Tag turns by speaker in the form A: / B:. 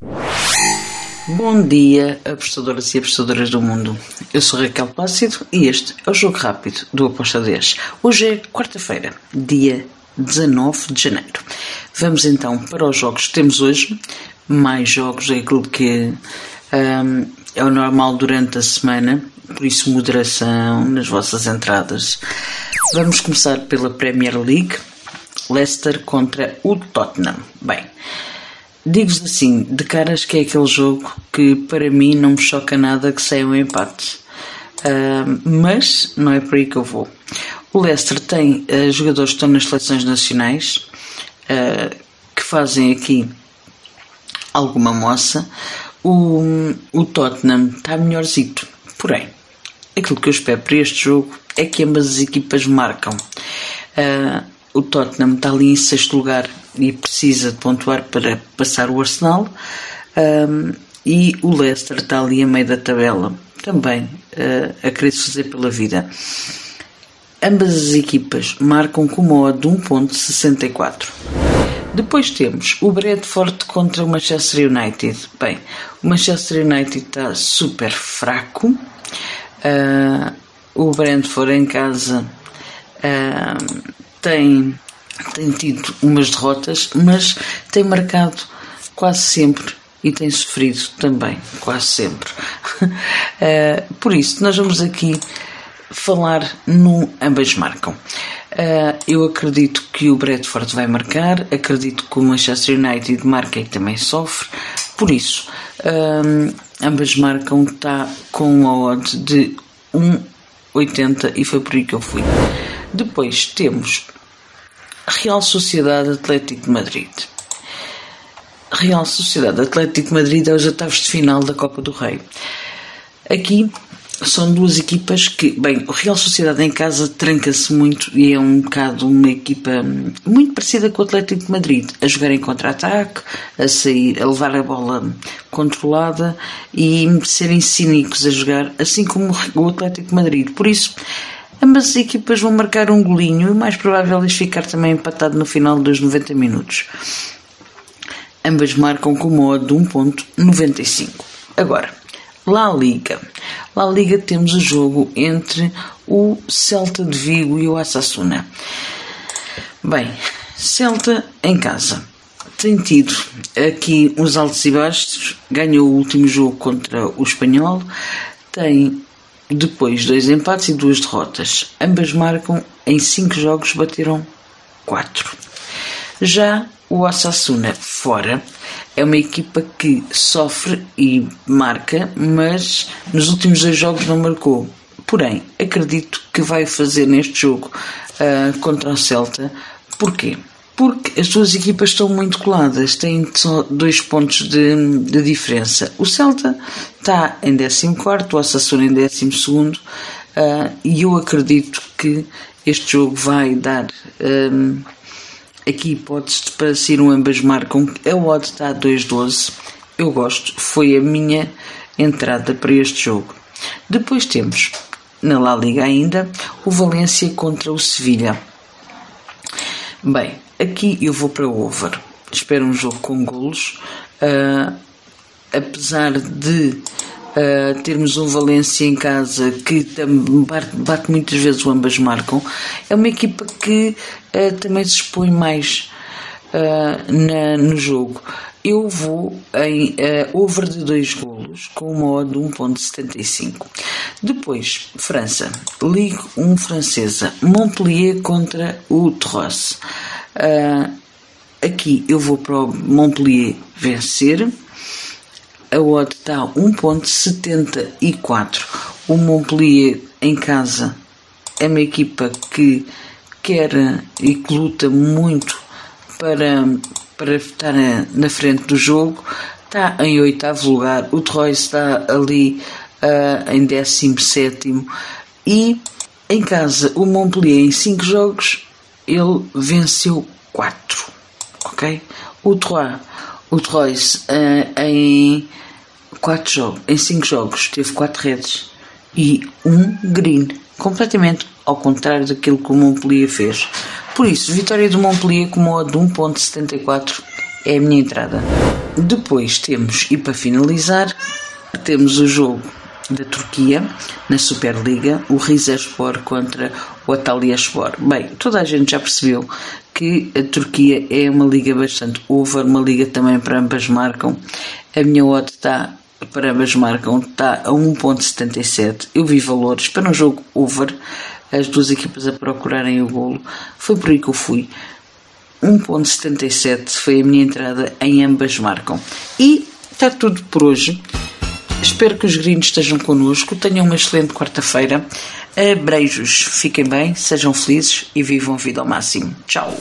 A: Bom dia, apostadoras e apostadoras do mundo. Eu sou Raquel Plácido e este é o Jogo Rápido do Aposta 10. Hoje é quarta-feira, dia 19 de janeiro. Vamos então para os jogos que temos hoje. Mais jogos é aquilo que um, é o normal durante a semana, por isso moderação nas vossas entradas. Vamos começar pela Premier League. Leicester contra o Tottenham. Bem, Digo-vos assim, de caras que é aquele jogo que para mim não me choca nada que saia um empate. Uh, mas não é por aí que eu vou. O Leicester tem uh, jogadores que estão nas seleções nacionais uh, que fazem aqui alguma moça. O, o Tottenham está melhorzito. Porém, aquilo que eu espero para este jogo é que ambas as equipas marcam. O Tottenham está ali em sexto lugar e precisa de pontuar para passar o Arsenal. Um, e o Leicester está ali a meio da tabela, também uh, a querer fazer pela vida. Ambas as equipas marcam com uma odd de 1.64. Depois temos o Bradford contra o Manchester United. Bem, o Manchester United está super fraco. Uh, o Brentford em casa uh, tem tem tido umas derrotas, mas tem marcado quase sempre e tem sofrido também, quase sempre. uh, por isso, nós vamos aqui falar no ambas marcam. Uh, eu acredito que o Bradford vai marcar, acredito que o Manchester United marca e também sofre, por isso, uh, ambas marcam, está com a odd de 1,80 e foi por aí que eu fui. Depois temos Real Sociedade Atlético de Madrid. Real Sociedade Atlético de Madrid é os oitavos de final da Copa do Rei. Aqui são duas equipas que, bem, o Real Sociedade em casa tranca-se muito e é um bocado uma equipa muito parecida com o Atlético de Madrid, a jogar em contra-ataque, a sair, a levar a bola controlada e serem cínicos a jogar, assim como o Atlético de Madrid. Por isso, Ambas as equipas vão marcar um golinho e o mais provável é ficar também empatado no final dos 90 minutos. Ambas marcam com uma odd de 1.95. Agora, La Liga. La Liga temos o jogo entre o Celta de Vigo e o Assassuna. Bem, Celta em casa. Tem tido aqui uns altos e baixos. Ganhou o último jogo contra o Espanhol. Tem depois, dois empates e duas derrotas. Ambas marcam em cinco jogos, bateram quatro. Já o Osasuna, fora, é uma equipa que sofre e marca, mas nos últimos dois jogos não marcou. Porém, acredito que vai fazer neste jogo uh, contra o Celta. Porquê? Porque as duas equipas estão muito coladas, têm só dois pontos de, de diferença. O Celta está em 14, o Osasuna em 12 uh, e eu acredito que este jogo vai dar um, aqui hipóteses para ser um ambas marcam. A odd está a 2-12, eu gosto, foi a minha entrada para este jogo. Depois temos na La Liga ainda o Valência contra o Sevilha. Bem, Aqui eu vou para o over. Espero um jogo com golos. Uh, apesar de uh, termos um Valência em casa que bate, bate, muitas vezes o ambas marcam, é uma equipa que uh, também se expõe mais na, no jogo. Eu vou em over de 2 golos com uma odd de 1.75. Depois, França, Ligue 1 francesa, Montpellier contra o Troyes. Uh, aqui eu vou para o Montpellier vencer. A odd está 1.74. O Montpellier em casa é uma equipa que quer e que luta muito para, para estar na frente do jogo. Está em oitavo lugar. O Troy está ali uh, em 17 e em casa o Montpellier em 5 jogos ele venceu 4, ok? O Troyes, o Troyes uh, em quatro jogos, em 5 jogos teve 4 redes e um green, completamente ao contrário daquilo que o Montpellier fez. Por isso, vitória do Montpellier com modo de 1.74 é a minha entrada. Depois temos, e para finalizar, temos o jogo da Turquia na Superliga, o Rizespor contra o Atalyaspor. Bem, toda a gente já percebeu que a Turquia é uma liga bastante over, uma liga também para ambas marcam. A minha odd está para ambas marcam está a 1.77. Eu vi valores para um jogo over, as duas equipas a procurarem o golo. Foi por aí que eu fui. 1.77 foi a minha entrada em ambas marcam. E está tudo por hoje. Espero que os gringos estejam connosco. Tenham uma excelente quarta-feira. Abreijos. Fiquem bem, sejam felizes e vivam a vida ao máximo. Tchau.